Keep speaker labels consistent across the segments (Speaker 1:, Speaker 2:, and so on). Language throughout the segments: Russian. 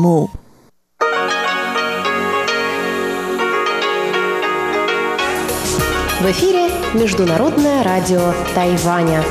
Speaker 1: 目。
Speaker 2: В эфире Международное радио Тайваня.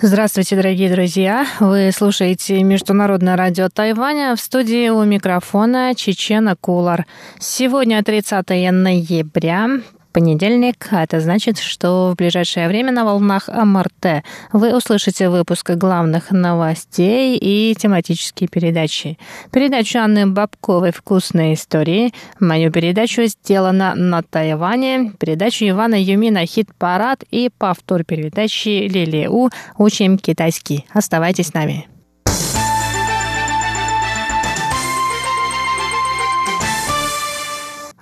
Speaker 3: Здравствуйте, дорогие друзья! Вы слушаете Международное радио Тайваня. В студии у микрофона Чечена Кулар. Сегодня 30 ноября понедельник. Это значит, что в ближайшее время на волнах МРТ вы услышите выпуск главных новостей и тематические передачи. Передачу Анны Бабковой «Вкусные истории». Мою передачу сделана на Тайване. Передачу Ивана Юмина «Хит-парад» и повтор передачи Лили У «Учим китайский». Оставайтесь с нами.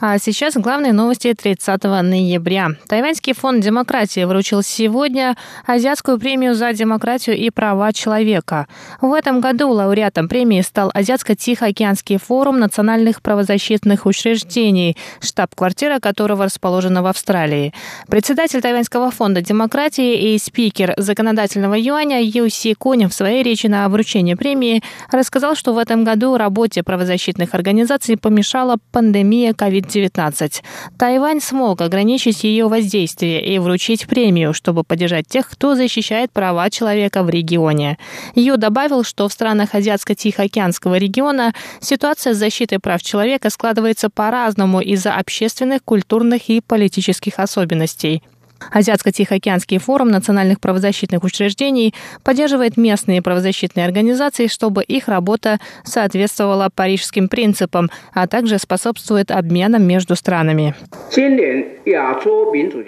Speaker 3: А сейчас главные новости 30 ноября. Тайваньский фонд демократии вручил сегодня Азиатскую премию за демократию и права человека. В этом году лауреатом премии стал Азиатско-Тихоокеанский форум национальных правозащитных учреждений, штаб-квартира которого расположена в Австралии. Председатель Тайваньского фонда демократии и спикер законодательного юаня Ю Си Кунь в своей речи на вручении премии рассказал, что в этом году работе правозащитных организаций помешала пандемия COVID-19. COVID-19. Тайвань смог ограничить ее воздействие и вручить премию, чтобы поддержать тех, кто защищает права человека в регионе. Ю добавил, что в странах Азиатско-Тихоокеанского региона ситуация с защитой прав человека складывается по-разному из-за общественных, культурных и политических особенностей. Азиатско-Тихоокеанский форум национальных правозащитных учреждений поддерживает местные правозащитные организации, чтобы их работа соответствовала парижским принципам, а также способствует обменам между странами.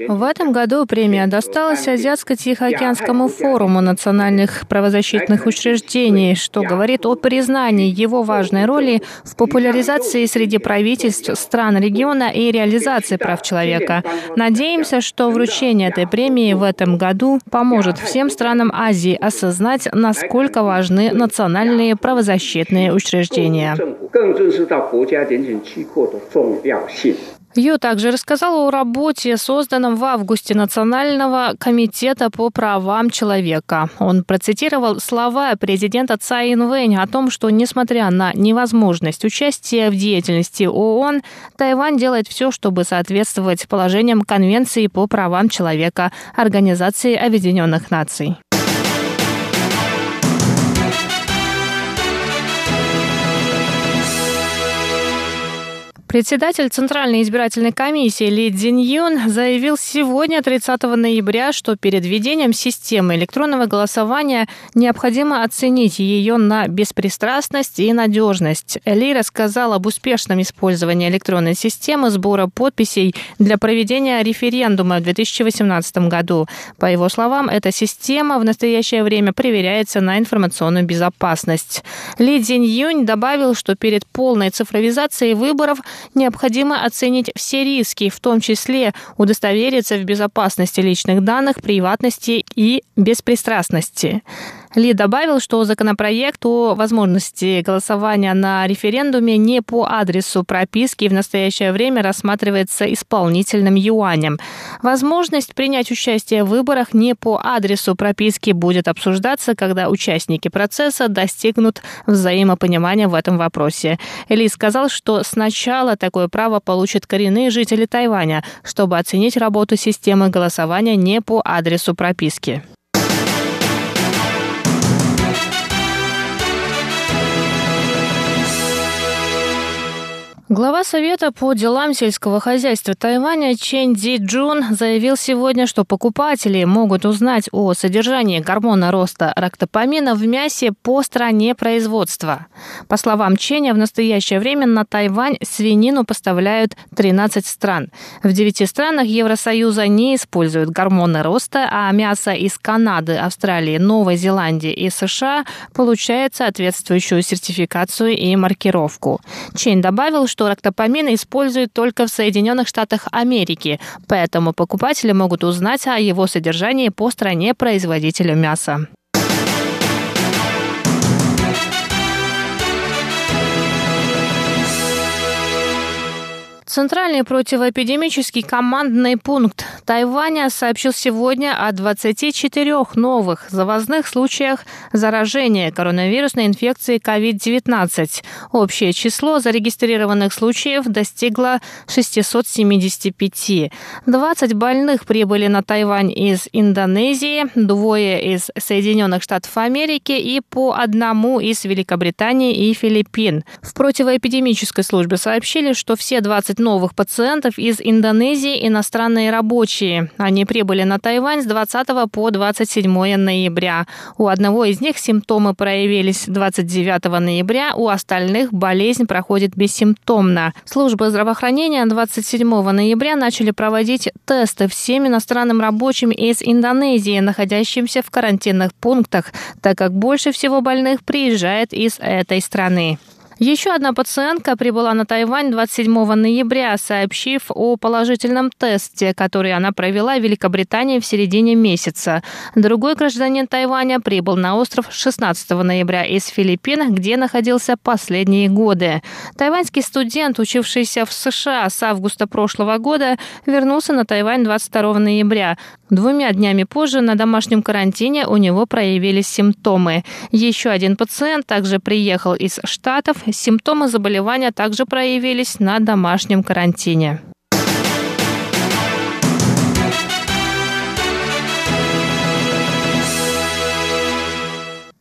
Speaker 3: В этом году премия досталась Азиатско-Тихоокеанскому форуму национальных правозащитных учреждений, что говорит о признании его важной роли в популяризации среди правительств стран региона и реализации прав человека. Надеемся, что вручение Вручение этой премии в этом году поможет всем странам Азии осознать, насколько важны национальные правозащитные учреждения. Ю также рассказал о работе, созданном в августе Национального комитета по правам человека. Он процитировал слова президента Цай Инвэнь о том, что, несмотря на невозможность участия в деятельности ООН, Тайвань делает все, чтобы соответствовать положениям Конвенции по правам человека Организации Объединенных Наций. Председатель Центральной избирательной комиссии Ли Цзиньюн заявил сегодня, 30 ноября, что перед введением системы электронного голосования необходимо оценить ее на беспристрастность и надежность. Ли рассказал об успешном использовании электронной системы сбора подписей для проведения референдума в 2018 году. По его словам, эта система в настоящее время проверяется на информационную безопасность. Ли Цзиньюнь добавил, что перед полной цифровизацией выборов необходимо оценить все риски, в том числе удостовериться в безопасности личных данных, приватности и беспристрастности. Ли добавил, что законопроект о возможности голосования на референдуме не по адресу прописки в настоящее время рассматривается исполнительным юанем. Возможность принять участие в выборах не по адресу прописки будет обсуждаться, когда участники процесса достигнут взаимопонимания в этом вопросе. Ли сказал, что сначала такое право получат коренные жители Тайваня, чтобы оценить работу системы голосования не по адресу прописки. Глава Совета по делам сельского хозяйства Тайваня Чен Ди Джун заявил сегодня, что покупатели могут узнать о содержании гормона роста рактопамина в мясе по стране производства. По словам Ченя, в настоящее время на Тайвань свинину поставляют 13 стран. В 9 странах Евросоюза не используют гормоны роста, а мясо из Канады, Австралии, Новой Зеландии и США получает соответствующую сертификацию и маркировку. Чень добавил, что что рактопамин используют только в Соединенных Штатах Америки, поэтому покупатели могут узнать о его содержании по стране производителю мяса. Центральный противоэпидемический командный пункт Тайваня сообщил сегодня о 24 новых завозных случаях заражения коронавирусной инфекцией COVID-19. Общее число зарегистрированных случаев достигло 675. 20 больных прибыли на Тайвань из Индонезии, двое из Соединенных Штатов Америки и по одному из Великобритании и Филиппин. В противоэпидемической службе сообщили, что все 20 новых пациентов из Индонезии иностранные рабочие. Они прибыли на Тайвань с 20 по 27 ноября. У одного из них симптомы проявились 29 ноября, у остальных болезнь проходит бессимптомно. Службы здравоохранения 27 ноября начали проводить тесты всем иностранным рабочим из Индонезии, находящимся в карантинных пунктах, так как больше всего больных приезжает из этой страны. Еще одна пациентка прибыла на Тайвань 27 ноября, сообщив о положительном тесте, который она провела в Великобритании в середине месяца. Другой гражданин Тайваня прибыл на остров 16 ноября из Филиппин, где находился последние годы. Тайваньский студент, учившийся в США с августа прошлого года, вернулся на Тайвань 22 ноября. Двумя днями позже на домашнем карантине у него проявились симптомы. Еще один пациент также приехал из Штатов Симптомы заболевания также проявились на домашнем карантине.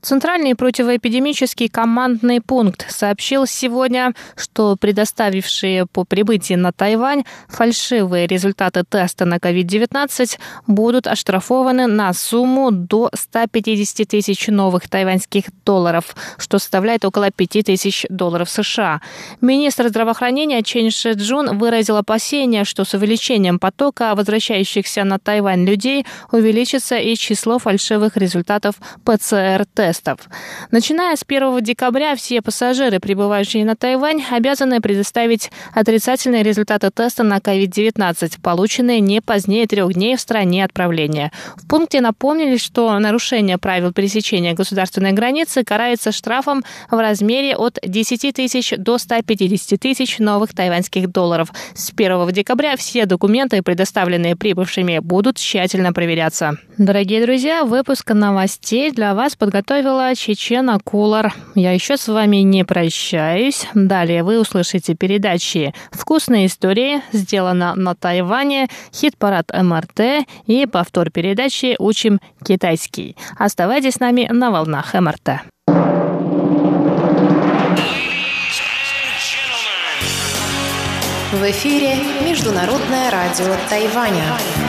Speaker 3: Центральный противоэпидемический командный пункт сообщил сегодня, что предоставившие по прибытии на Тайвань фальшивые результаты теста на COVID-19 будут оштрафованы на сумму до 150 тысяч новых тайваньских долларов, что составляет около 5 тысяч долларов США. Министр здравоохранения Чен Шеджун выразил опасения, что с увеличением потока возвращающихся на Тайвань людей увеличится и число фальшивых результатов ПЦР-теста тестов. Начиная с 1 декабря все пассажиры, прибывающие на Тайвань, обязаны предоставить отрицательные результаты теста на COVID-19, полученные не позднее трех дней в стране отправления. В пункте напомнили, что нарушение правил пересечения государственной границы карается штрафом в размере от 10 тысяч до 150 тысяч новых тайваньских долларов. С 1 декабря все документы, предоставленные прибывшими, будут тщательно проверяться. Дорогие друзья, выпуск новостей для вас подготовил подготовила Чечена Кулар. Я еще с вами не прощаюсь. Далее вы услышите передачи «Вкусные истории», «Сделано на Тайване», «Хит-парад МРТ» и повтор передачи «Учим китайский». Оставайтесь с нами на волнах МРТ.
Speaker 2: В эфире Международное радио Тайваня.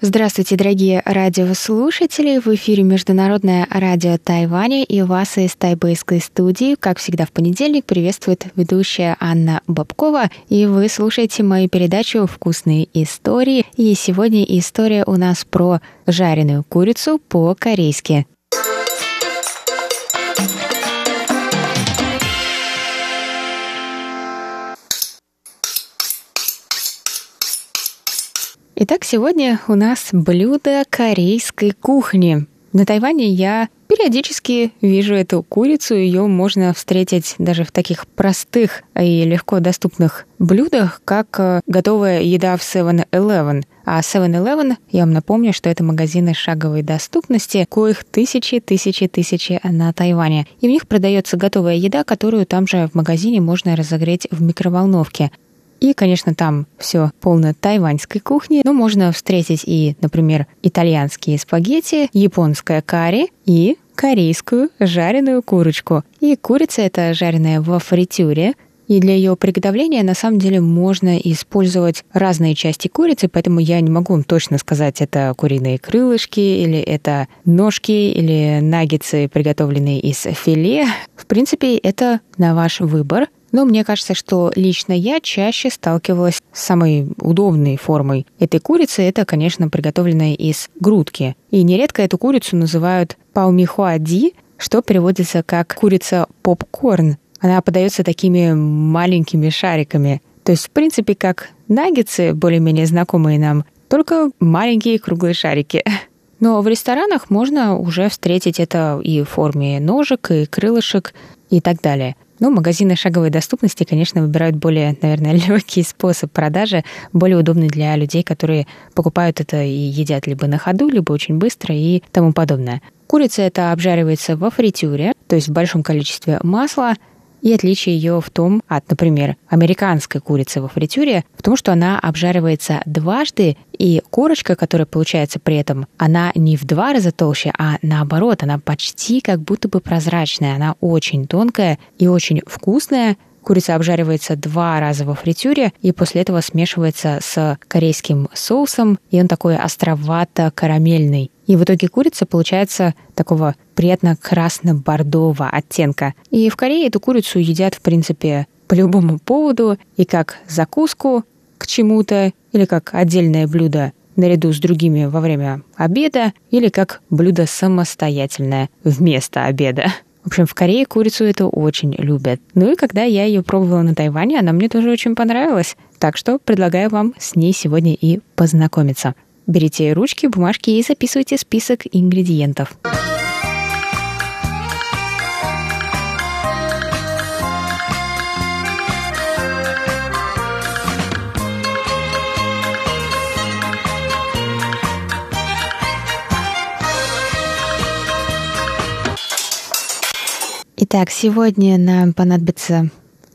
Speaker 2: Здравствуйте, дорогие радиослушатели! В эфире Международное радио Тайваня и вас из тайбэйской студии, как всегда в понедельник, приветствует ведущая Анна Бабкова. И вы слушаете мою передачу «Вкусные истории». И сегодня история у нас про жареную курицу по-корейски. Итак, сегодня у нас блюдо корейской кухни. На Тайване я периодически вижу эту курицу. Ее можно встретить даже в таких простых и легко доступных блюдах, как э, готовая еда в 7-Eleven. А 7-Eleven, я вам напомню, что это магазины шаговой доступности, коих тысячи, тысячи, тысячи на Тайване. И в них продается готовая еда, которую там же в магазине можно разогреть в микроволновке. И, конечно, там все полно тайваньской кухни, но можно встретить и, например, итальянские спагетти, японское карри и корейскую жареную курочку. И курица это жареная во фритюре, и для ее приготовления на самом деле можно использовать разные части курицы, поэтому я не могу вам точно сказать, это куриные крылышки, или это ножки, или наггетсы, приготовленные из филе. В принципе, это на ваш выбор. Но мне кажется, что лично я чаще сталкивалась с самой удобной формой этой курицы. Это, конечно, приготовленная из грудки. И нередко эту курицу называют паумихуади, что переводится как курица попкорн. Она подается такими маленькими шариками. То есть, в принципе, как наггетсы, более-менее знакомые нам, только маленькие круглые шарики. Но в ресторанах можно уже встретить это и в форме ножек, и крылышек, и так далее. Ну, магазины шаговой доступности, конечно, выбирают более, наверное, легкий способ продажи, более удобный для людей, которые покупают это и едят либо на ходу, либо очень быстро и тому подобное. Курица это обжаривается во фритюре, то есть в большом количестве масла, и отличие ее в том от, например, американской курицы во фритюре, в том, что она обжаривается дважды, и корочка, которая получается при этом, она не в два раза толще, а наоборот, она почти как будто бы прозрачная. Она очень тонкая и очень вкусная, Курица обжаривается два раза во фритюре и после этого смешивается с корейским соусом, и он такой островато-карамельный. И в итоге курица получается такого приятно красно-бордового оттенка. И в Корее эту курицу едят, в принципе, по любому поводу, и как закуску к чему-то, или как отдельное блюдо наряду с другими во время обеда, или как блюдо самостоятельное вместо обеда. В общем, в Корее курицу это очень любят. Ну и когда я ее пробовала на Тайване, она мне тоже очень понравилась. Так что предлагаю вам с ней сегодня и познакомиться. Берите ручки, бумажки и записывайте список ингредиентов. Итак, сегодня нам понадобится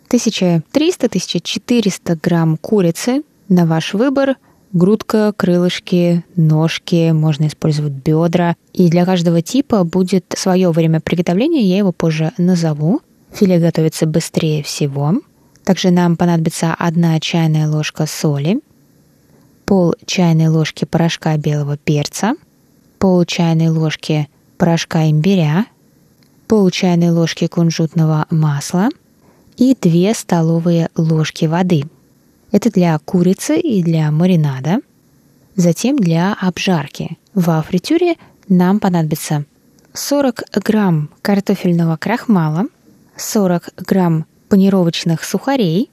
Speaker 2: 1300-1400 грамм курицы на ваш выбор – грудка, крылышки, ножки, можно использовать бедра. И для каждого типа будет свое время приготовления, я его позже назову. Филе готовится быстрее всего. Также нам понадобится одна чайная ложка соли, пол чайной ложки порошка белого перца, пол чайной ложки порошка имбиря, пол чайной ложки кунжутного масла и 2 столовые ложки воды – это для курицы и для маринада. Затем для обжарки. Во фритюре нам понадобится 40 грамм картофельного крахмала, 40 грамм панировочных сухарей,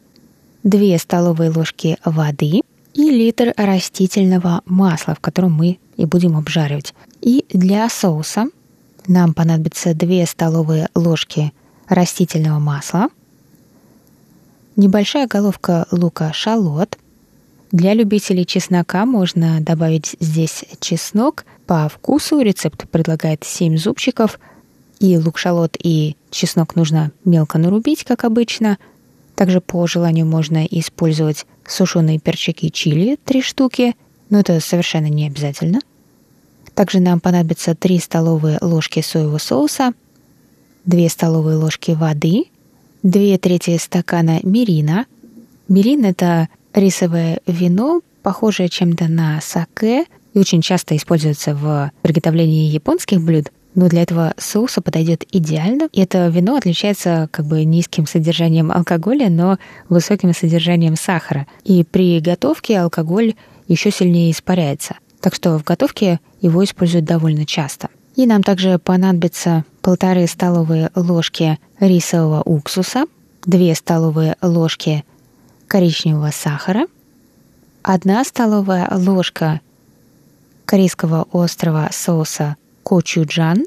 Speaker 2: 2 столовые ложки воды и литр растительного масла, в котором мы и будем обжаривать. И для соуса нам понадобится 2 столовые ложки растительного масла – Небольшая головка лука шалот. Для любителей чеснока можно добавить здесь чеснок. По вкусу рецепт предлагает 7 зубчиков. И лук-шалот, и чеснок нужно мелко нарубить, как обычно. Также по желанию можно использовать сушеные перчики чили 3 штуки, но это совершенно не обязательно. Также нам понадобится 3 столовые ложки соевого соуса, 2 столовые ложки воды – две трети стакана мирина. Мирин — это рисовое вино, похожее чем-то на саке, и очень часто используется в приготовлении японских блюд, но для этого соуса подойдет идеально. И это вино отличается как бы низким содержанием алкоголя, но высоким содержанием сахара. И при готовке алкоголь еще сильнее испаряется. Так что в готовке его используют довольно часто. И нам также понадобится полторы столовые ложки рисового уксуса, 2 столовые ложки коричневого сахара, 1 столовая ложка корейского острого соуса кочуджан.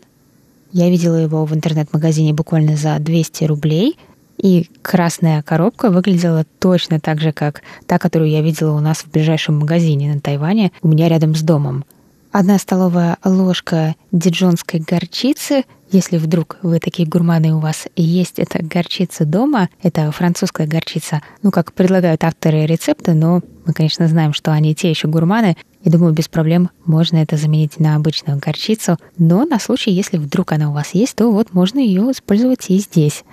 Speaker 2: Я видела его в интернет-магазине буквально за 200 рублей, и красная коробка выглядела точно так же, как та, которую я видела у нас в ближайшем магазине на Тайване, у меня рядом с домом. Одна столовая ложка диджонской горчицы. Если вдруг вы такие гурманы у вас есть эта горчица дома, это французская горчица, ну, как предлагают авторы рецепта, но мы, конечно, знаем, что они те еще гурманы, и думаю, без проблем можно это заменить на обычную горчицу. Но на случай, если вдруг она у вас есть, то вот можно ее использовать и здесь.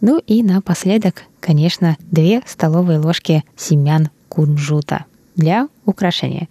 Speaker 2: Ну и напоследок, конечно, 2 столовые ложки семян кунжута для украшения.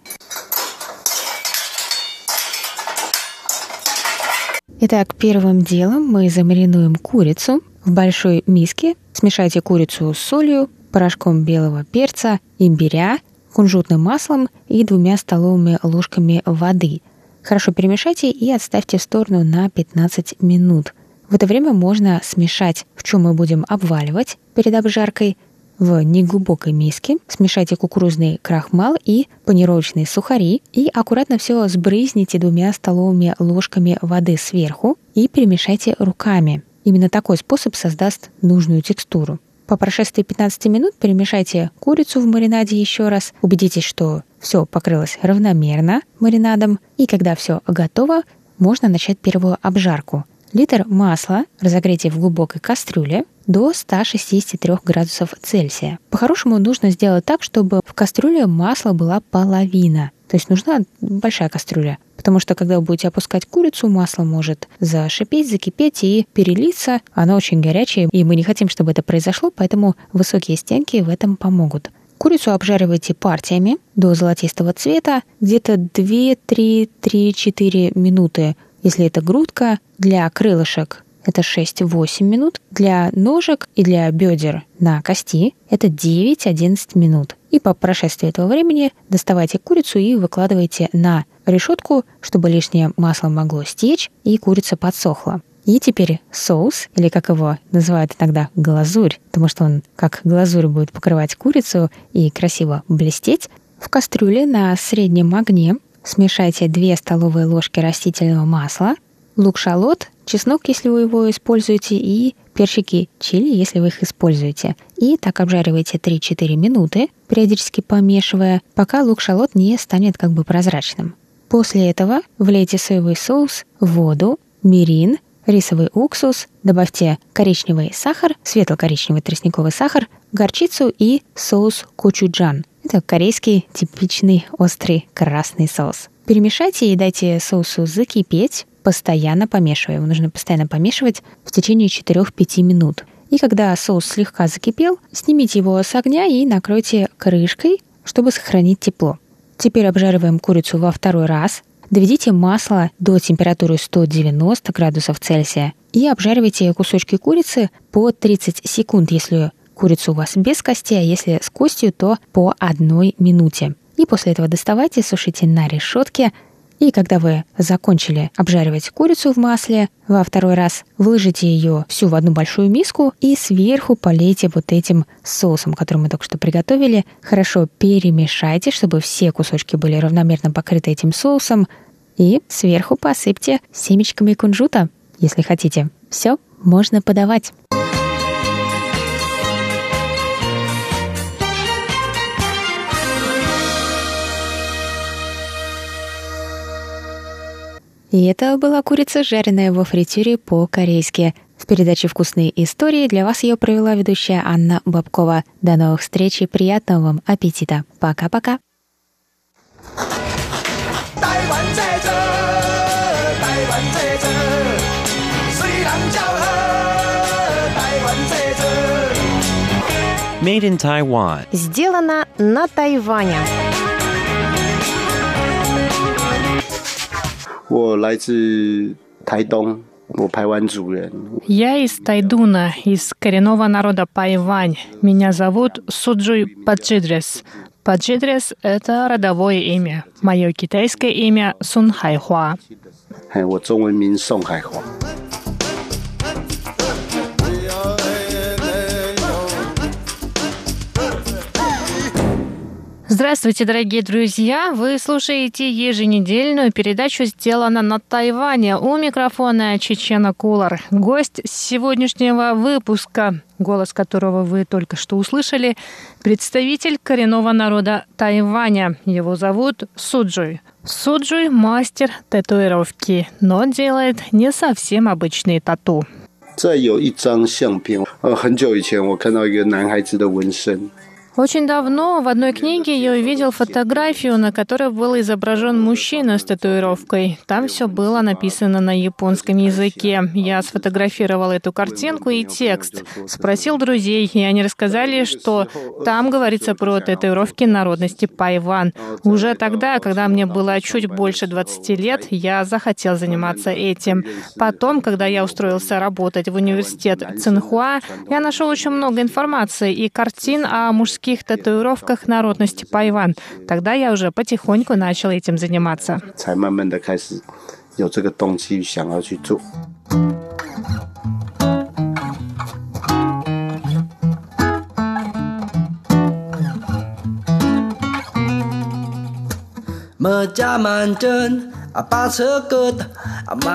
Speaker 2: Итак, первым делом мы замаринуем курицу. В большой миске смешайте курицу с солью, порошком белого перца, имбиря, кунжутным маслом и двумя столовыми ложками воды. Хорошо перемешайте и отставьте в сторону на 15 минут. В это время можно смешать, в чем мы будем обваливать перед обжаркой. В неглубокой миске смешайте кукурузный крахмал и панировочные сухари и аккуратно все сбрызните двумя столовыми ложками воды сверху и перемешайте руками. Именно такой способ создаст нужную текстуру. По прошествии 15 минут перемешайте курицу в маринаде еще раз. Убедитесь, что все покрылось равномерно маринадом. И когда все готово, можно начать первую обжарку. Литр масла разогрейте в глубокой кастрюле до 163 градусов Цельсия. По-хорошему нужно сделать так, чтобы в кастрюле масла была половина. То есть нужна большая кастрюля. Потому что когда вы будете опускать курицу, масло может зашипеть, закипеть и перелиться. Оно очень горячее, и мы не хотим, чтобы это произошло, поэтому высокие стенки в этом помогут. Курицу обжаривайте партиями до золотистого цвета, где-то 2-3-3-4 минуты, если это грудка. Для крылышек это 6-8 минут, для ножек и для бедер на кости это 9-11 минут. И по прошествии этого времени доставайте курицу и выкладывайте на решетку, чтобы лишнее масло могло стечь и курица подсохла. И теперь соус, или как его называют иногда глазурь, потому что он как глазурь будет покрывать курицу и красиво блестеть, в кастрюле на среднем огне смешайте 2 столовые ложки растительного масла, лук-шалот, чеснок, если вы его используете, и перчики чили, если вы их используете. И так обжаривайте 3-4 минуты, периодически помешивая, пока лук-шалот не станет как бы прозрачным. После этого влейте соевый соус, воду, мирин, рисовый уксус, добавьте коричневый сахар, светло-коричневый тростниковый сахар, горчицу и соус кочуджан. Это корейский типичный острый красный соус. Перемешайте и дайте соусу закипеть, постоянно помешивая. Его нужно постоянно помешивать в течение 4-5 минут. И когда соус слегка закипел, снимите его с огня и накройте крышкой, чтобы сохранить тепло. Теперь обжариваем курицу во второй раз. Доведите масло до температуры 190 градусов Цельсия и обжаривайте кусочки курицы по 30 секунд, если курица у вас без кости, а если с костью, то по одной минуте. И после этого доставайте, сушите на решетке и когда вы закончили обжаривать курицу в масле, во второй раз выложите ее всю в одну большую миску и сверху полейте вот этим соусом, который мы только что приготовили. Хорошо перемешайте, чтобы все кусочки были равномерно покрыты этим соусом. И сверху посыпьте семечками кунжута, если хотите. Все, можно подавать. И это была курица, жареная во фритюре по-корейски. В передаче «Вкусные истории» для вас ее провела ведущая Анна Бабкова. До новых встреч и приятного вам аппетита. Пока-пока.
Speaker 1: Made in Taiwan.
Speaker 3: Сделано на Тайване.
Speaker 4: 我来自台东，我排湾族人。
Speaker 3: Я из Тайдуна, из коренного народа Пайвань. Меня зовут Суджуй Паджидрес. Паджидрес — это родовое имя. Мое китайское имя Сун Хайхуа.
Speaker 4: 哎，我中文名宋海华。
Speaker 3: Здравствуйте, дорогие друзья! Вы слушаете еженедельную передачу «Сделано на Тайване». У микрофона Чечена Кулар. Гость сегодняшнего выпуска, голос которого вы только что услышали, представитель коренного народа Тайваня. Его зовут Суджуй. Суджуй – мастер татуировки, но делает не совсем обычные тату.
Speaker 4: 这有一张相片，呃，很久以前我看到一个男孩子的纹身，
Speaker 3: очень давно в одной книге я увидел фотографию, на которой был изображен мужчина с татуировкой. Там все было написано на японском языке. Я сфотографировал эту картинку и текст. Спросил друзей, и они рассказали, что там говорится про татуировки народности Пайван. Уже тогда, когда мне было чуть больше 20 лет, я захотел заниматься этим. Потом, когда я устроился работать в университет Цинхуа, я нашел очень много информации и картин о мужских мужских татуировках народности Пайван. Тогда я уже потихоньку начал этим заниматься.
Speaker 4: 才慢 慢的开始有这个动机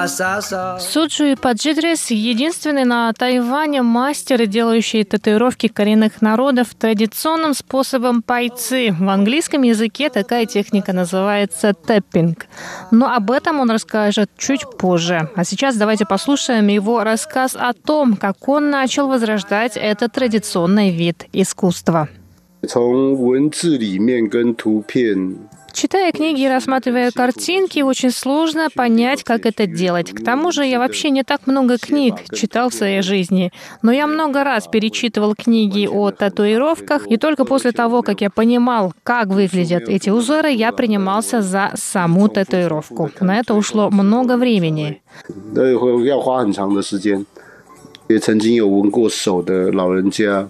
Speaker 4: 想要去做。
Speaker 3: Merjaman Суджу Паджидрис — единственный на Тайване мастер, делающий татуировки коренных народов традиционным способом пайцы. В английском языке такая техника называется тэппинг. Но об этом он расскажет чуть позже. А сейчас давайте послушаем его рассказ о том, как он начал возрождать этот традиционный вид искусства.
Speaker 4: 从文字里面跟图片
Speaker 3: Читая книги и рассматривая картинки, очень сложно понять, как это делать. К тому же я вообще не так много книг читал в своей жизни, но я много раз перечитывал книги о татуировках, и только после того, как я понимал, как выглядят эти узоры, я принимался за саму татуировку. На это ушло много времени.
Speaker 4: 要花很长的时间。也曾经有纹过手的老人家，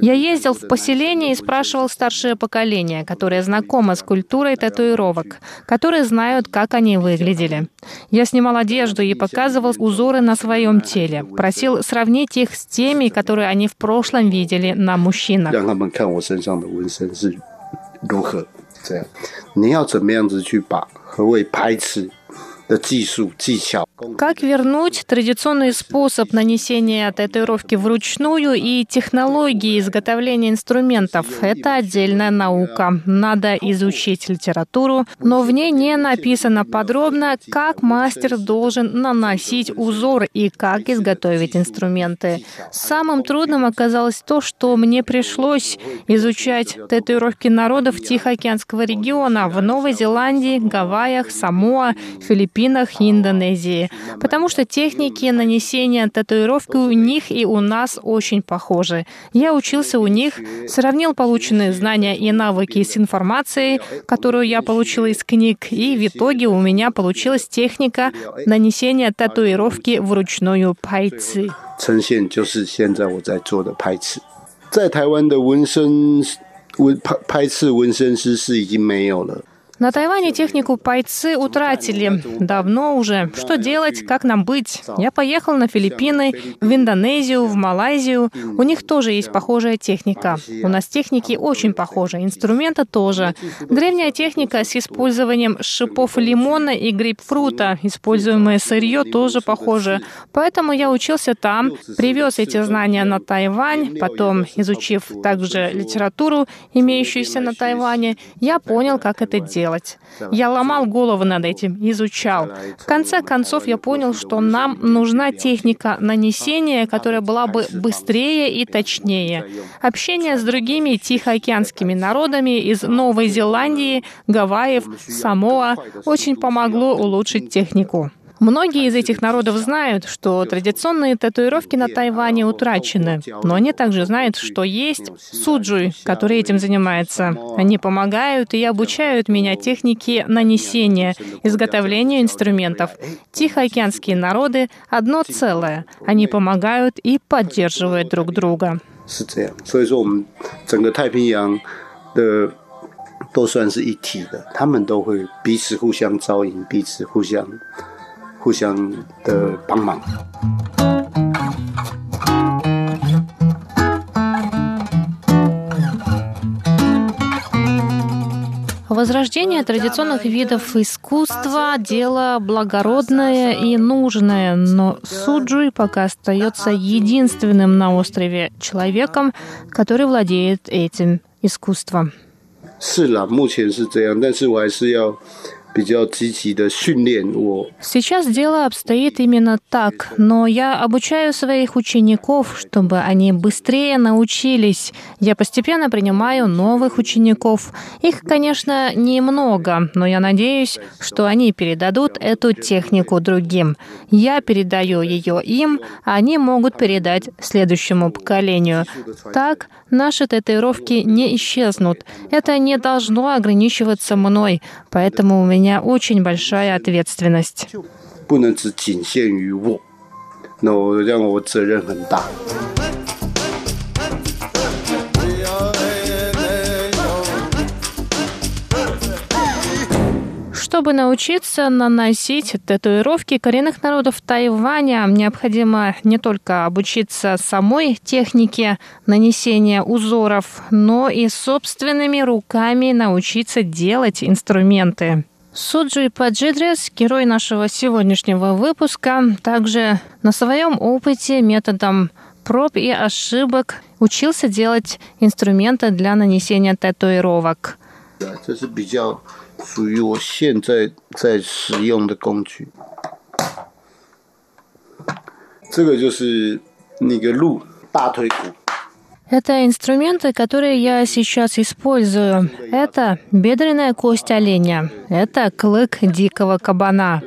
Speaker 3: я ездил в поселение и спрашивал старшее поколение, которое знакомо с культурой татуировок, которые знают, как они выглядели. Я снимал одежду и показывал узоры на своем теле. Просил сравнить их с теми, которые они в прошлом видели на мужчинах.
Speaker 4: 让他们看我身上的纹身是如何。这样，你要怎么样子去把何谓排斥的技术技巧？
Speaker 3: Как вернуть традиционный способ нанесения татуировки вручную и технологии изготовления инструментов? Это отдельная наука. Надо изучить литературу, но в ней не написано подробно, как мастер должен наносить узор и как изготовить инструменты. Самым трудным оказалось то, что мне пришлось изучать татуировки народов Тихоокеанского региона в Новой Зеландии, Гавайях, Самоа, Филиппинах и Индонезии потому что техники нанесения татуировки у них и у нас очень похожи. Я учился у них, сравнил полученные знания и навыки с информацией, которую я получила из книг, и в итоге у меня получилась техника нанесения татуировки вручную пайцы.
Speaker 4: 呈现就是现在我在做的拍刺，在台湾的纹身纹拍拍刺纹身师是已经没有了。
Speaker 3: На Тайване технику пайцы утратили. Давно уже. Что делать? Как нам быть? Я поехал на Филиппины, в Индонезию, в Малайзию. У них тоже есть похожая техника. У нас техники очень похожи, инструменты тоже. Древняя техника с использованием шипов лимона и грейпфрута. Используемое сырье тоже похоже. Поэтому я учился там, привез эти знания на Тайвань, потом, изучив также литературу, имеющуюся на Тайване, я понял, как это делать. Я ломал голову над этим, изучал. В конце концов, я понял, что нам нужна техника нанесения, которая была бы быстрее и точнее. Общение с другими тихоокеанскими народами из Новой Зеландии, Гавайев, Самоа очень помогло улучшить технику. Многие из этих народов знают, что традиционные татуировки на Тайване утрачены, но они также знают, что есть суджуй, который этим занимается. Они помогают и обучают меня технике нанесения, изготовлению инструментов. Тихоокеанские народы — одно целое. Они помогают и поддерживают друг друга.
Speaker 4: 是这样，所以说我们整个太平洋的都算是一体的，他们都会彼此互相照应，彼此互相 互相的帮忙。
Speaker 3: Возрождение традиционных видов искусства – дело благородное и нужное, но Суджуй пока остается единственным на острове человеком, который владеет этим искусством.
Speaker 4: 是啦，目前是这样，但是我还是要
Speaker 3: Сейчас дело обстоит именно так, но я обучаю своих учеников, чтобы они быстрее научились. Я постепенно принимаю новых учеников. Их, конечно, немного, но я надеюсь, что они передадут эту технику другим. Я передаю ее им, а они могут передать следующему поколению. Так наши татуировки не исчезнут. Это не должно ограничиваться мной, поэтому у меня меня очень большая ответственность. Чтобы научиться наносить татуировки коренных народов Тайваня, необходимо не только обучиться самой технике нанесения узоров, но и собственными руками научиться делать инструменты. Суджи Паджидрис, герой нашего сегодняшнего выпуска, также на своем опыте методом проб и ошибок учился делать инструменты для нанесения татуировок.
Speaker 4: Да。
Speaker 3: это инструменты, которые я сейчас использую. Это бедренная кость оленя, это клык дикого кабана.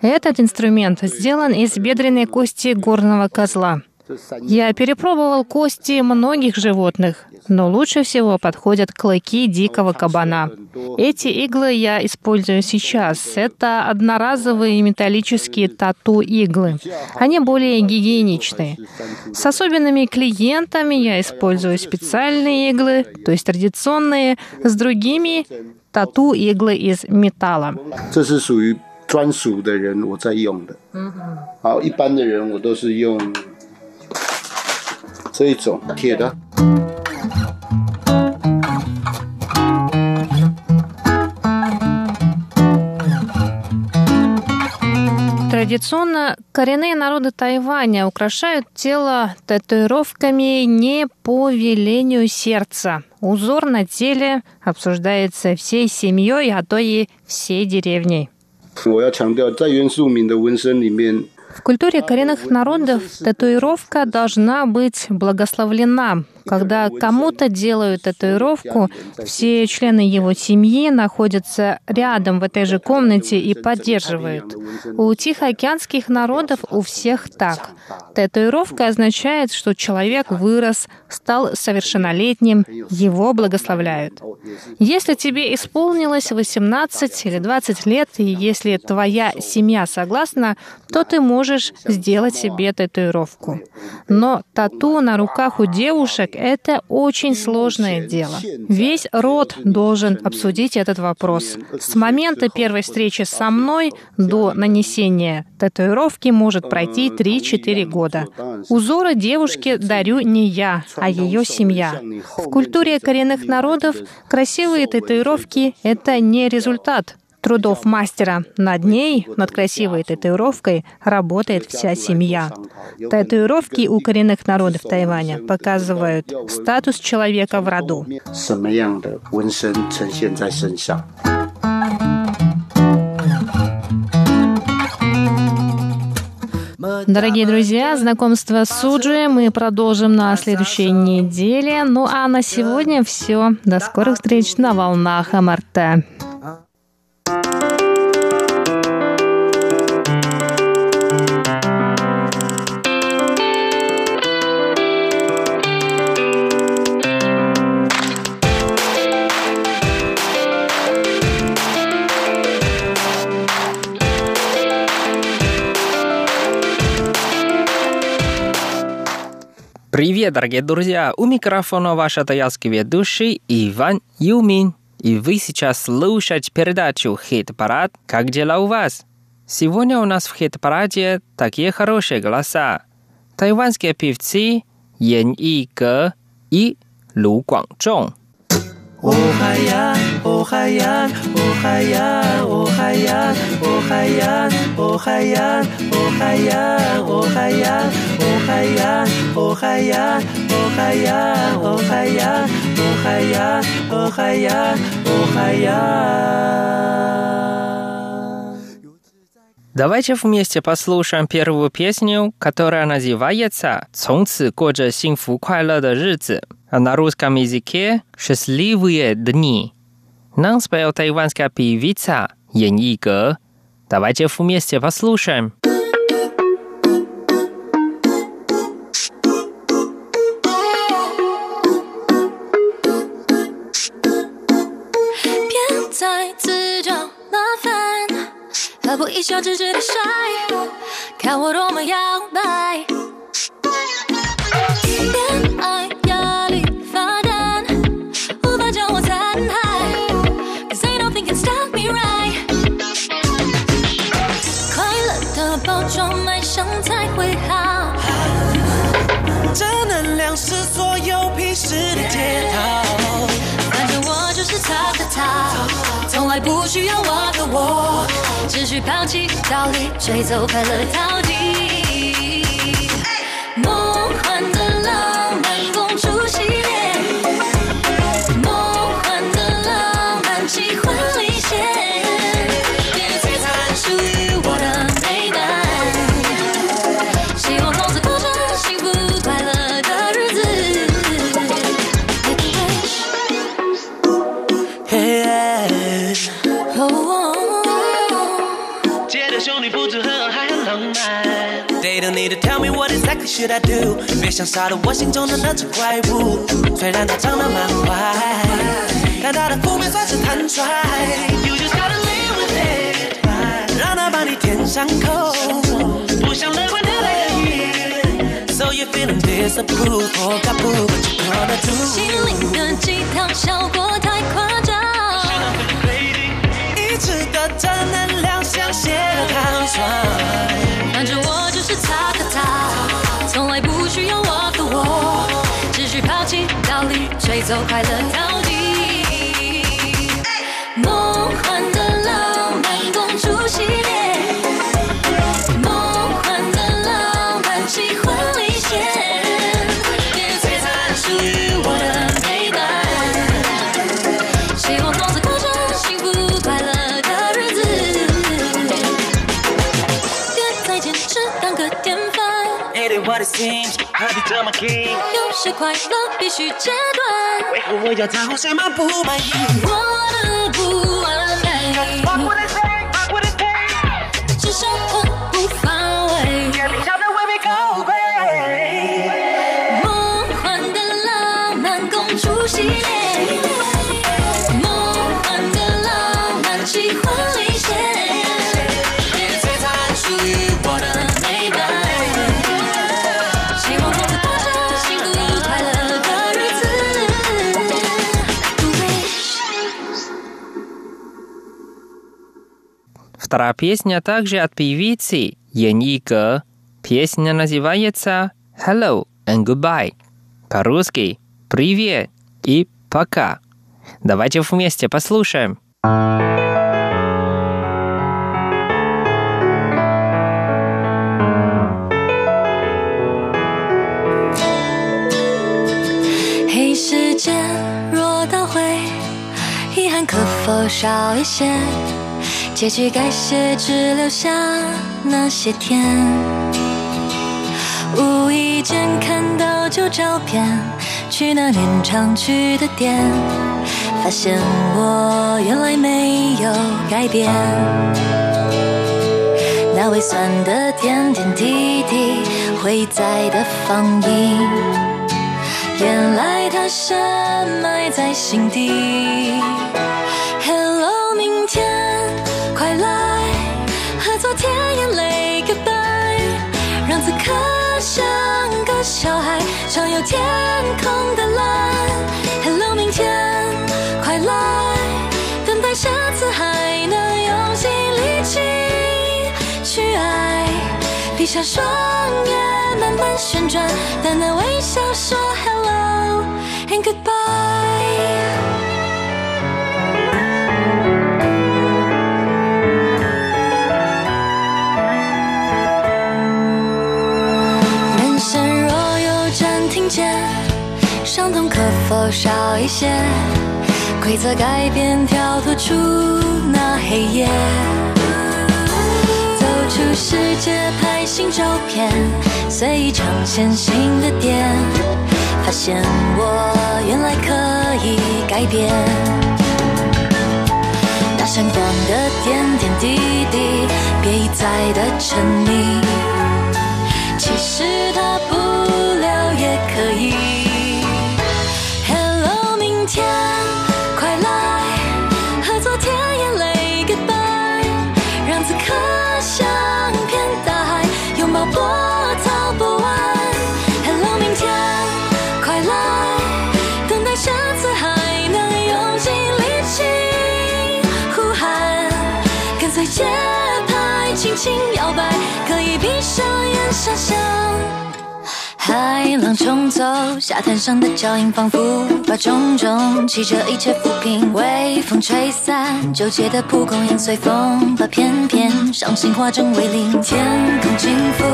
Speaker 3: Этот инструмент сделан из бедренной кости горного козла. Я перепробовал кости многих животных, но лучше всего подходят клыки дикого кабана. Эти иглы я использую сейчас. Это одноразовые металлические тату-иглы. Они более гигиеничные. С особенными клиентами я использую специальные иглы, то есть традиционные, с другими тату-иглы из металла.
Speaker 4: 专属的人我在用的，好，一般的人我都是用这一种铁的。
Speaker 3: Традиционно коренные народы Тайваня украшают тело татуировками не по велению сердца. Узор на теле обсуждается всей семьей, а то и всей деревней.
Speaker 4: 我要强调，在原住民的纹身里面，
Speaker 3: в культуре коренных народов татуировка должна быть благословлена. Когда кому-то делают татуировку, все члены его семьи находятся рядом в этой же комнате и поддерживают. У тихоокеанских народов у всех так. Татуировка означает, что человек вырос, стал совершеннолетним, его благословляют. Если тебе исполнилось 18 или 20 лет, и если твоя семья согласна, то ты можешь можешь сделать себе татуировку. Но тату на руках у девушек — это очень сложное дело. Весь род должен обсудить этот вопрос. С момента первой встречи со мной до нанесения татуировки может пройти 3-4 года. Узоры девушке дарю не я, а ее семья. В культуре коренных народов красивые татуировки — это не результат, трудов мастера. Над ней, над красивой татуировкой, работает вся семья. Татуировки у коренных народов Тайваня показывают статус человека в роду. Дорогие друзья, знакомство с Суджи мы продолжим на следующей неделе. Ну а на сегодня все. До скорых встреч на волнах МРТ.
Speaker 1: Привет, дорогие друзья! У микрофона ваш атаялский ведущий Иван Юмин. И вы сейчас слушаете передачу «Хит-парад. Как дела у вас?» Сегодня у нас в хит-параде такие хорошие голоса. Тайванские певцы Ян И Ге и Лу Гуангчжоу.
Speaker 5: 我还要。
Speaker 1: Давайте вместе послушаем первую песню, которая называется «Цунцы годжа синфу а на русском языке «Счастливые дни».
Speaker 6: 别再自找麻烦，何不一笑置之的晒？看我多么摇摆。
Speaker 5: 正能量是所有屁事的解套。
Speaker 6: 反正我就是他的他，从来不需要我的我，只需抛弃道理，吹走快乐到底。
Speaker 5: Exactly should I do，别想杀了我心中的那只怪物。虽然他长得蛮坏，但他的负面算是坦率。You just gotta live with it，让他帮你填伤口，不想乐观的人。So you feeling disapproved or got proof what you gonna do？
Speaker 6: 心灵的鸡汤效果太夸张，
Speaker 5: 一直的正能量像血糖霜。
Speaker 6: 反正我就是他的他，从来不需要我的我，只需抛弃道理，吹走快乐到 有时快乐必须截断。
Speaker 5: 为何我要在乎谁满不满意
Speaker 6: 我的不
Speaker 1: Вторая песня также от певицы Ян Иге. Песня называется «Hello and Goodbye». По-русски «Привет» и «Пока». Давайте вместе послушаем.
Speaker 6: 嘿，时间若倒回，遗憾可否少一些？ 结局改写，只留下那些天。无意间看到旧照片，去那年常去的店，发现我原来没有改变。那微酸的点点滴滴，会在的放映。原来它深埋在心底。Hello，明天，昨天眼泪 goodbye，让此刻像个小孩，畅游天空的蓝。Hello，明天快来，等待下次还能用尽力气去爱。闭上双眼，慢慢旋转，淡淡微笑说 hello and goodbye。痛可否少一些？规则改变，跳脱出那黑夜。走出世界拍新照片，随意尝鲜新的店，发现我原来可以改变。那闪光的点点滴滴，别一再的沉溺，其实大眼想象。海浪冲走沙滩上的脚印，仿佛把种种汽车一切抚平。微风吹散纠结的蒲公英，随风把片片伤心化成为零。天空轻拂，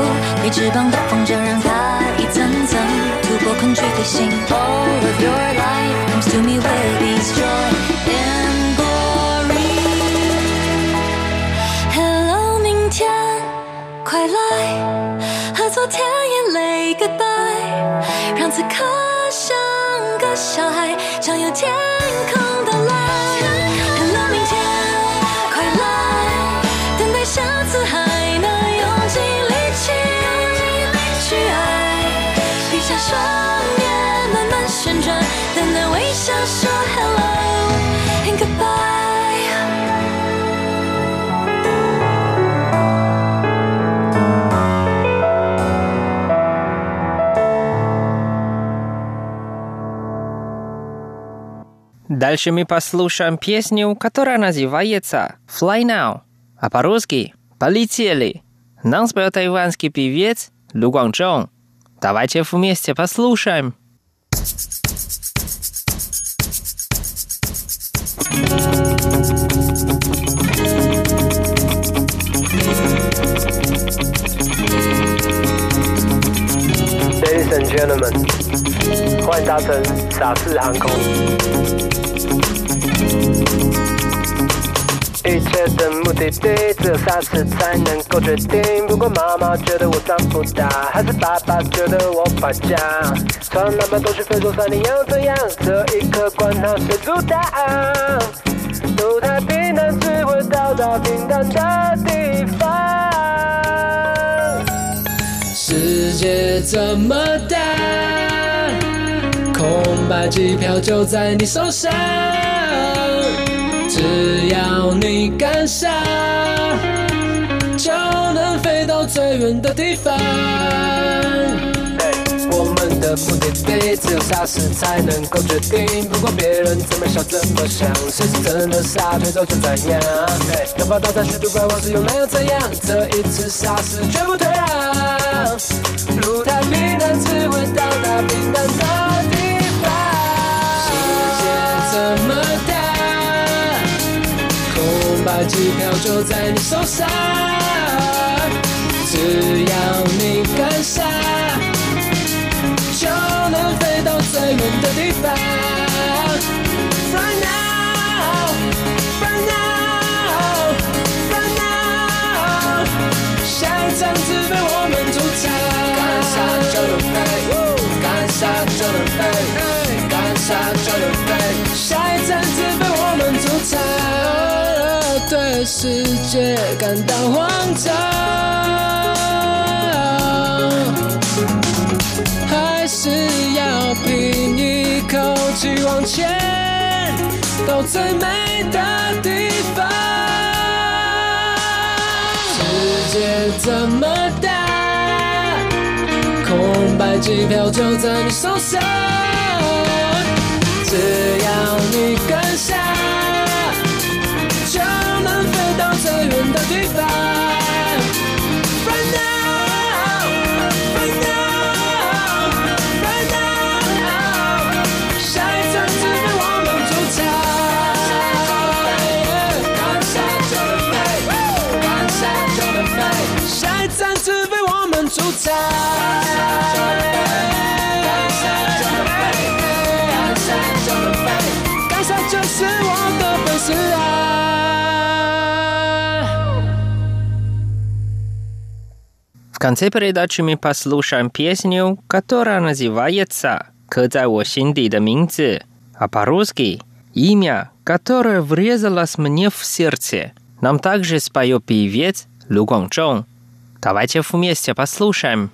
Speaker 6: 没翅膀的风筝，让它一层层突破恐惧飞行。All of your life comes to me with these 昨天眼泪 goodbye，让此刻像个小孩，畅游天空的蓝。Hello，明天，快来，等待下次还能用尽力气去爱，闭上双眼慢慢旋转，淡淡微笑说
Speaker 1: Дальше мы послушаем песню, которая называется «Fly Now», а по-русски «Полетели». Нам спел тайванский певец Лю Гуанчжоу. Давайте вместе послушаем.
Speaker 7: Ladies and gentlemen，欢迎搭乘傻四航空。 一切的目的地只有傻四才能够决定。不管妈妈觉得我长不大，还是爸爸觉得我败家，从哪边都去非洲山顶要怎样？这一刻管他谁主打，路太平坦只会到达平坦的地方。
Speaker 5: 世界这么大，空白机票就在你手上，只要你敢想，就能飞到最远的地方。
Speaker 7: 我们的目的地只有傻事才能够决定，不管别人怎么想怎么想，谁是真的傻，推走就怎样。要把大战虚度光，往事又能又怎样？这一次傻事绝不退让，路太平坦，只会
Speaker 5: 机票就在你手上，只要你敢想，就能飞到最远的地方。Right now, right now, right now，下一站只被我们主场。干啥就能飞，干啥就能飞，干啥就能世界感到慌张。还是要拼一口气往前，到最美的地方。世界这么大，空白机票就在你手上，只要你
Speaker 1: 敢 конце передачи мы послушаем песню, которая называется «Когда в Синди а по-русски «Имя, которое врезалось мне в сердце». Нам также споет певец Лю Гуанчжоу. Давайте вместе послушаем.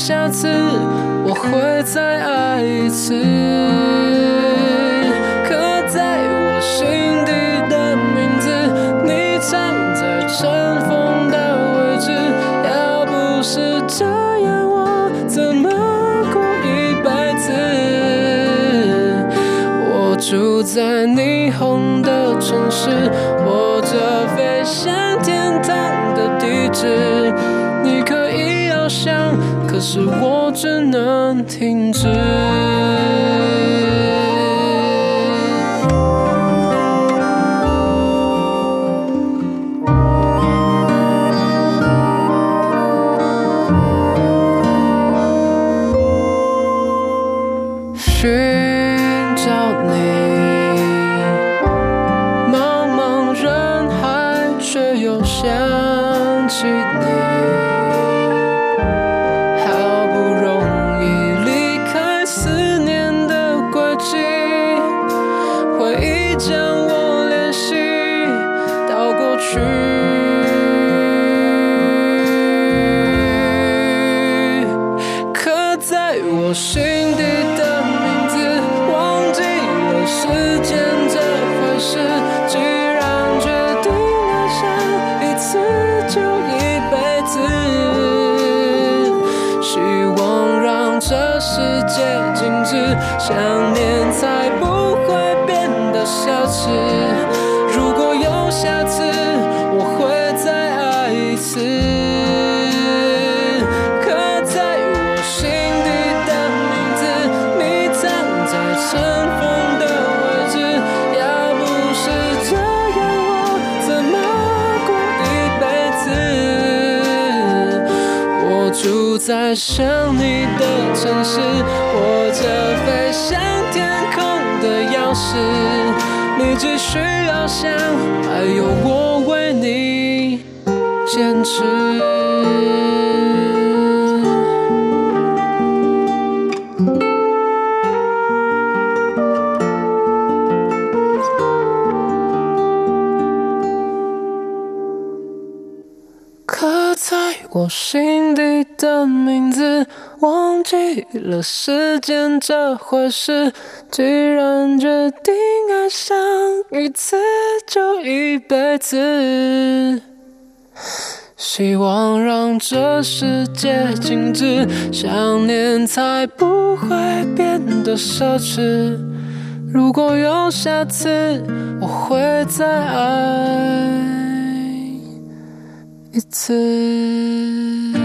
Speaker 5: 下次，我会再爱一次。刻在我心底的名字，你藏在尘封的位置。要不是这样，我怎么过一辈子？我住在是我次。刻在我心底的名字，你藏在尘封的位置。要不是这样，我怎么过一辈子？我住在想你的城市，握着飞向天空的钥匙。你只需要想，还有我为你坚持。刻在我心底的名字，忘记了时间这回事。既然决定爱上一次就一辈子，希望让这世界静止，想念才不会变得奢侈。如果有下次，我会再爱一次。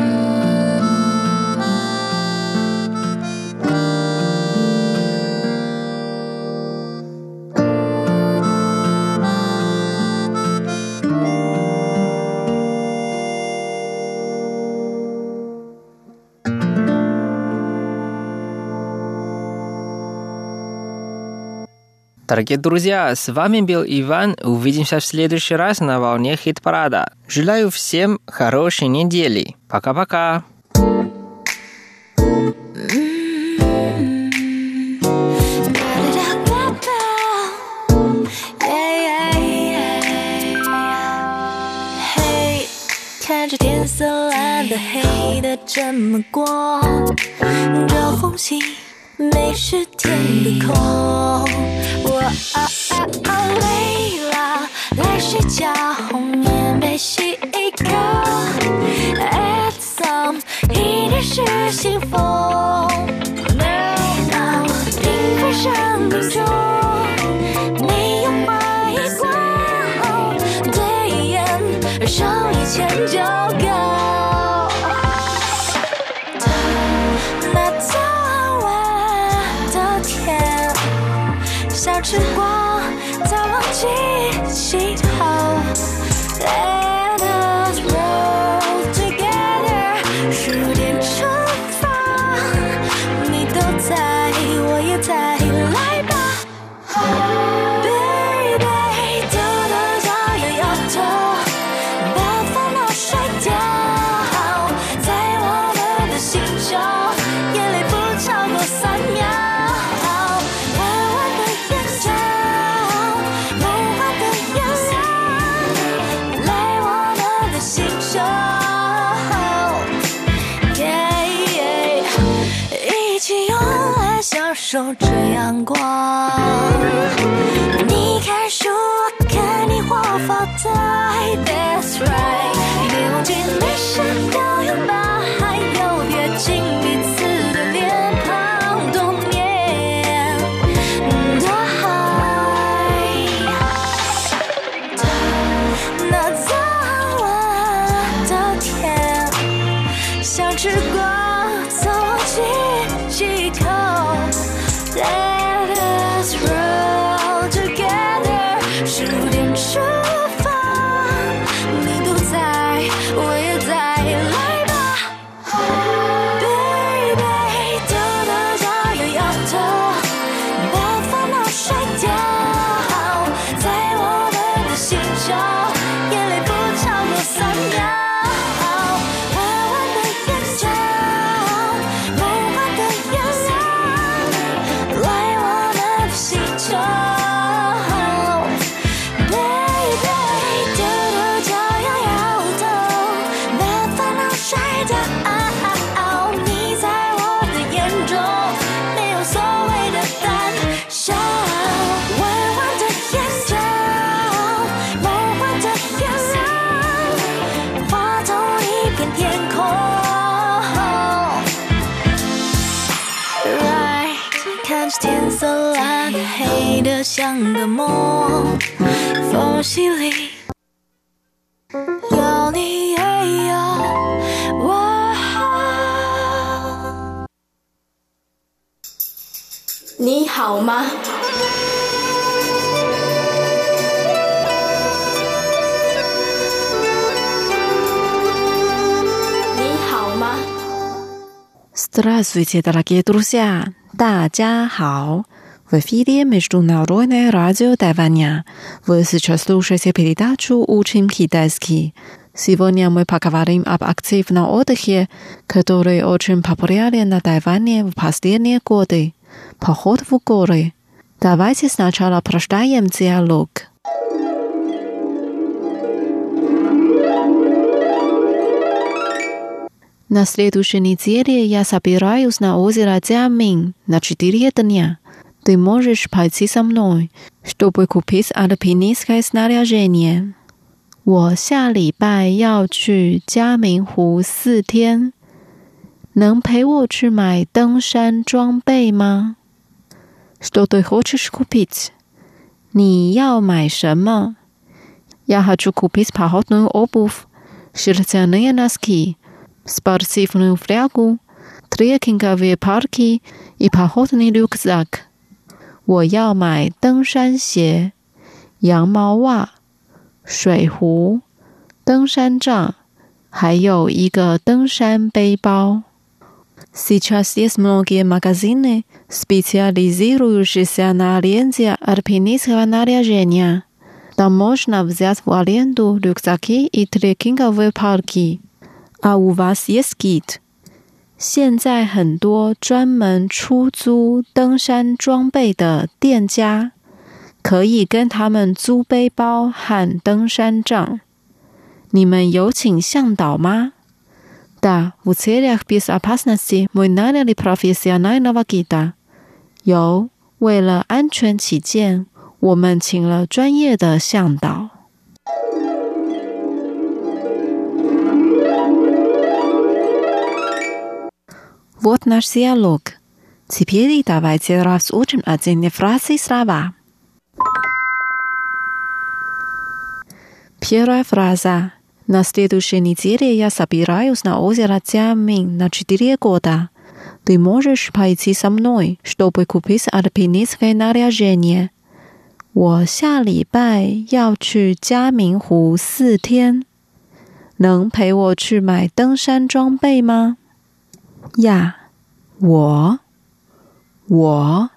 Speaker 1: Дорогие друзья, с вами был Иван. Увидимся в следующий раз на волне хит-парада. Желаю всем хорошей недели. Пока-пока.
Speaker 6: Hey，看着天色蓝的黑的这么过，这封信没是天的空。 我啊啊啊累了，来睡觉，红棉被洗一个，It's some 一定是幸福。有这阳光缝隙里有你也有我。
Speaker 8: 你好吗？你好吗？
Speaker 9: Здравствуйте, дорогие друзья! 大家好! В эфире Международное радио Тайваня. Вы сейчас слушаете передачу «Учим китайский». Сегодня мы поговорим об активном отдыхе, который очень популярен на Тайване в последние годы. Поход в горы. Давайте сначала прочитаем диалог. На следующей неделе я собираюсь на озеро Дзямин на четыре дня. Ты можешь пойти со мной, чтобы купить альпинистское снаряжение. 我下礼拜要去嘉明湖四天，能陪我去买登山装备吗？ Что ты хочешь купить? 你要买什么？Я хочу купить походную обувь, шерстяные носки, спортивную флягу, трекинговые палки и походный рюкзак. 我要买登山鞋、羊毛袜、水壶、登山杖，还有一个登山背包。Сейчас есть многие магазины, специализирующиеся на аренде альпинистского снаряжения. Там можно взять в аренду рюкзаки и трекинговые палки. А у вас есть скид? 现在很多专门出租登山装备的店家可以跟他们租背包和登山杖。你们有请向导吗？有为了安全起见我们请了专业的向导。Вот наш диалог. Теперь давайте разучим отдельные фразы слова. Первая фраза. На следующей неделе я собираюсь на озеро Тямин на четыре года. Ты можешь пойти со мной, чтобы купить альпинистское наряжение. 我下礼拜要去嘉明湖四天，能陪我去买登山装备吗？ 呀，我我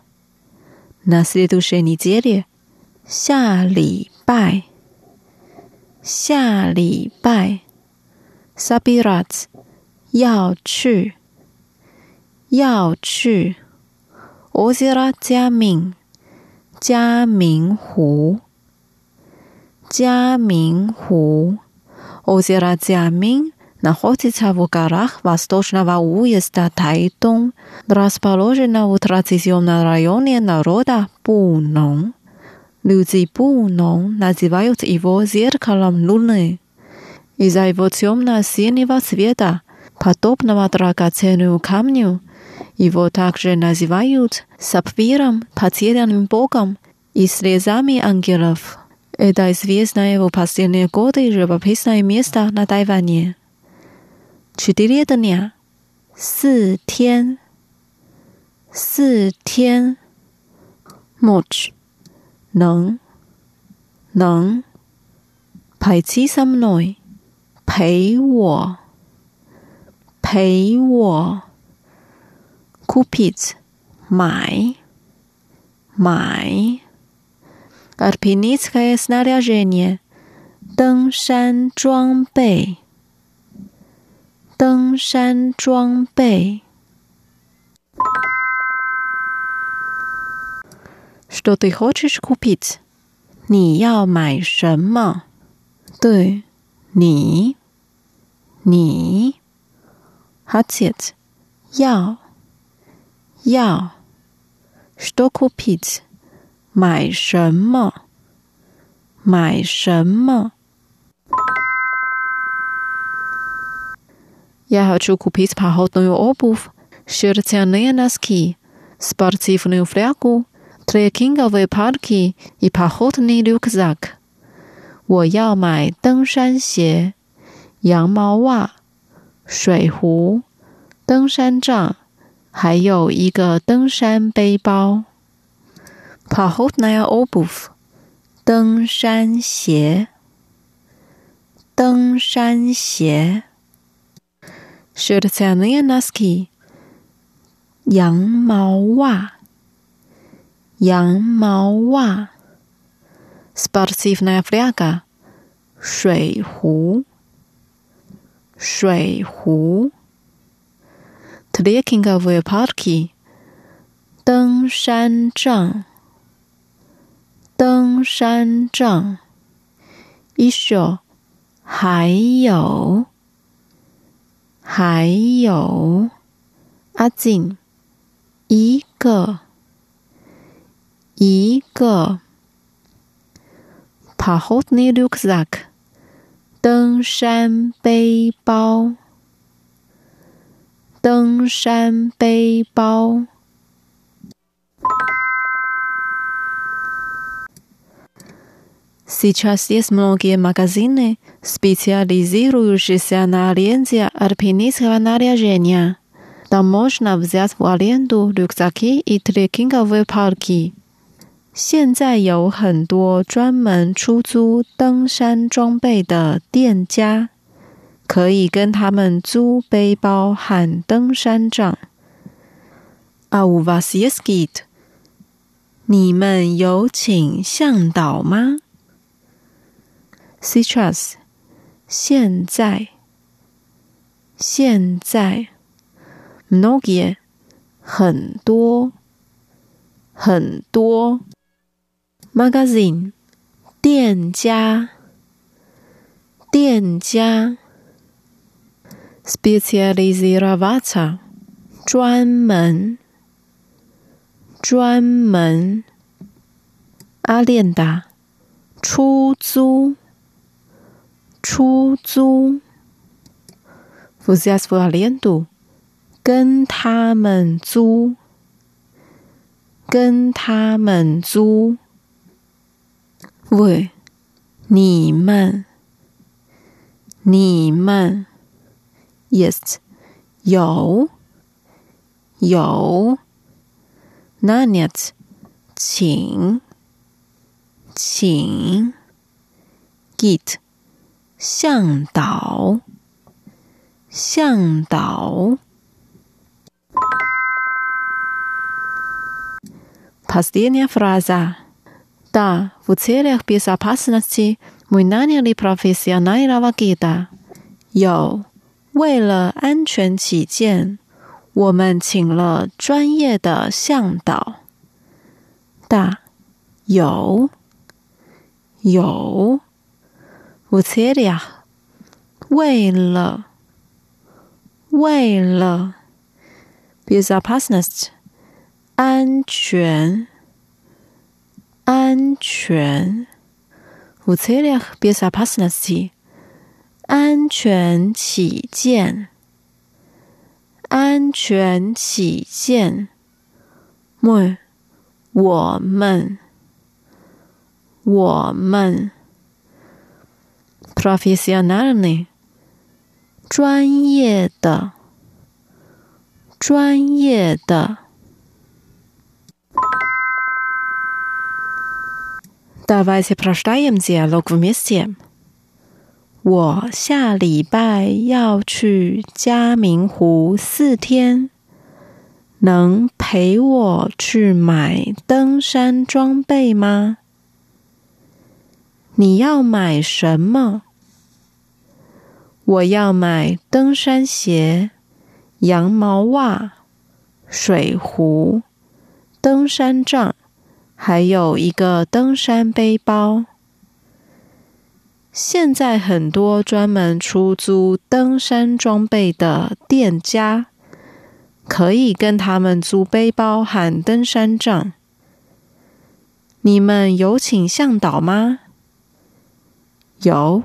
Speaker 9: 那些都是你接的。下礼拜下礼拜，Sabirat 要去要去 Ozira Jaming，加明湖加明湖 Ozira Jaming。，находится в горах восточного уезда Тайдong, расположена в традиционном районе народа Пунон. Люди Буно называют его зеркалом Луны. Из-за его темно-синего цвета, подобного драгоценному камню, его также называют сапфиром, потерянным богом и слезами ангелов. Это известное в последние годы живописное место на Тайване. 去第列的娘，四天，四天，much 能能，陪七三内陪我陪我，cupid 买买，arpinitskaya snaryazhenie 登山装备。登山装备 Что ты хочешь купить? 你要买什么？对，你，你，хотеть 要，要，что купить？买什么？买什么 ？Я хочу купить походную обувь, шерстяные носки, спортивную флягу Trackingovые палки и походный рюкзак。我要买登山鞋、羊毛袜、水壶、登山杖，还有一个登山背包。Походная обувь，登山鞋。登山鞋。 Shirtanianaski，羊毛袜，羊毛袜。Sportivnaya fliaga，水壶，水壶。Trekkinga v p a r k i 登山杖，登山杖。Isho，还有。还有阿静，一个，一个。Pahodny 登山背包，登山背包。Сейчас есть многие магазины, специализирующиеся на аренде альпинистского наряжения. Там можно взять в аренду рюкзаки и трекинговые палки. 现在有很多专门出租登山装备的店家，可以跟他们租背包和登山杖。А у вас есть гид？你们有请向导吗 ？Сейчас，现在，现在，многие，很多，很多，magazine，店家，店家，specializiravaca，专门，专门，阿练达，出租。 出租。F u z i a s for 连读，跟他们租，跟他们租。喂，你们，你们，Yes，有，有。那年，请，请，Get。向导，向导。Последняя фраза. Да, в целях безопасности мы наняли профессионального гида. 有，为了安全起见，我们请了专业的向导。大，有，有。 我切了，为了，为了，bis opasnost，安全，安全，我切了 bis opasnost，安全起见，安全起见，我，们，我们。我们 professionalny，专业的，专业的。Давайте прощаем диалог вместе。我下礼拜要去嘉明湖四天，能陪我去买登山装备吗？你要买什么？ 我要买登山鞋、羊毛袜、水壶、登山杖，还有一个登山背包。现在很多专门出租登山装备的店家，可以跟他们租背包和登山杖。你们有请向导吗？有。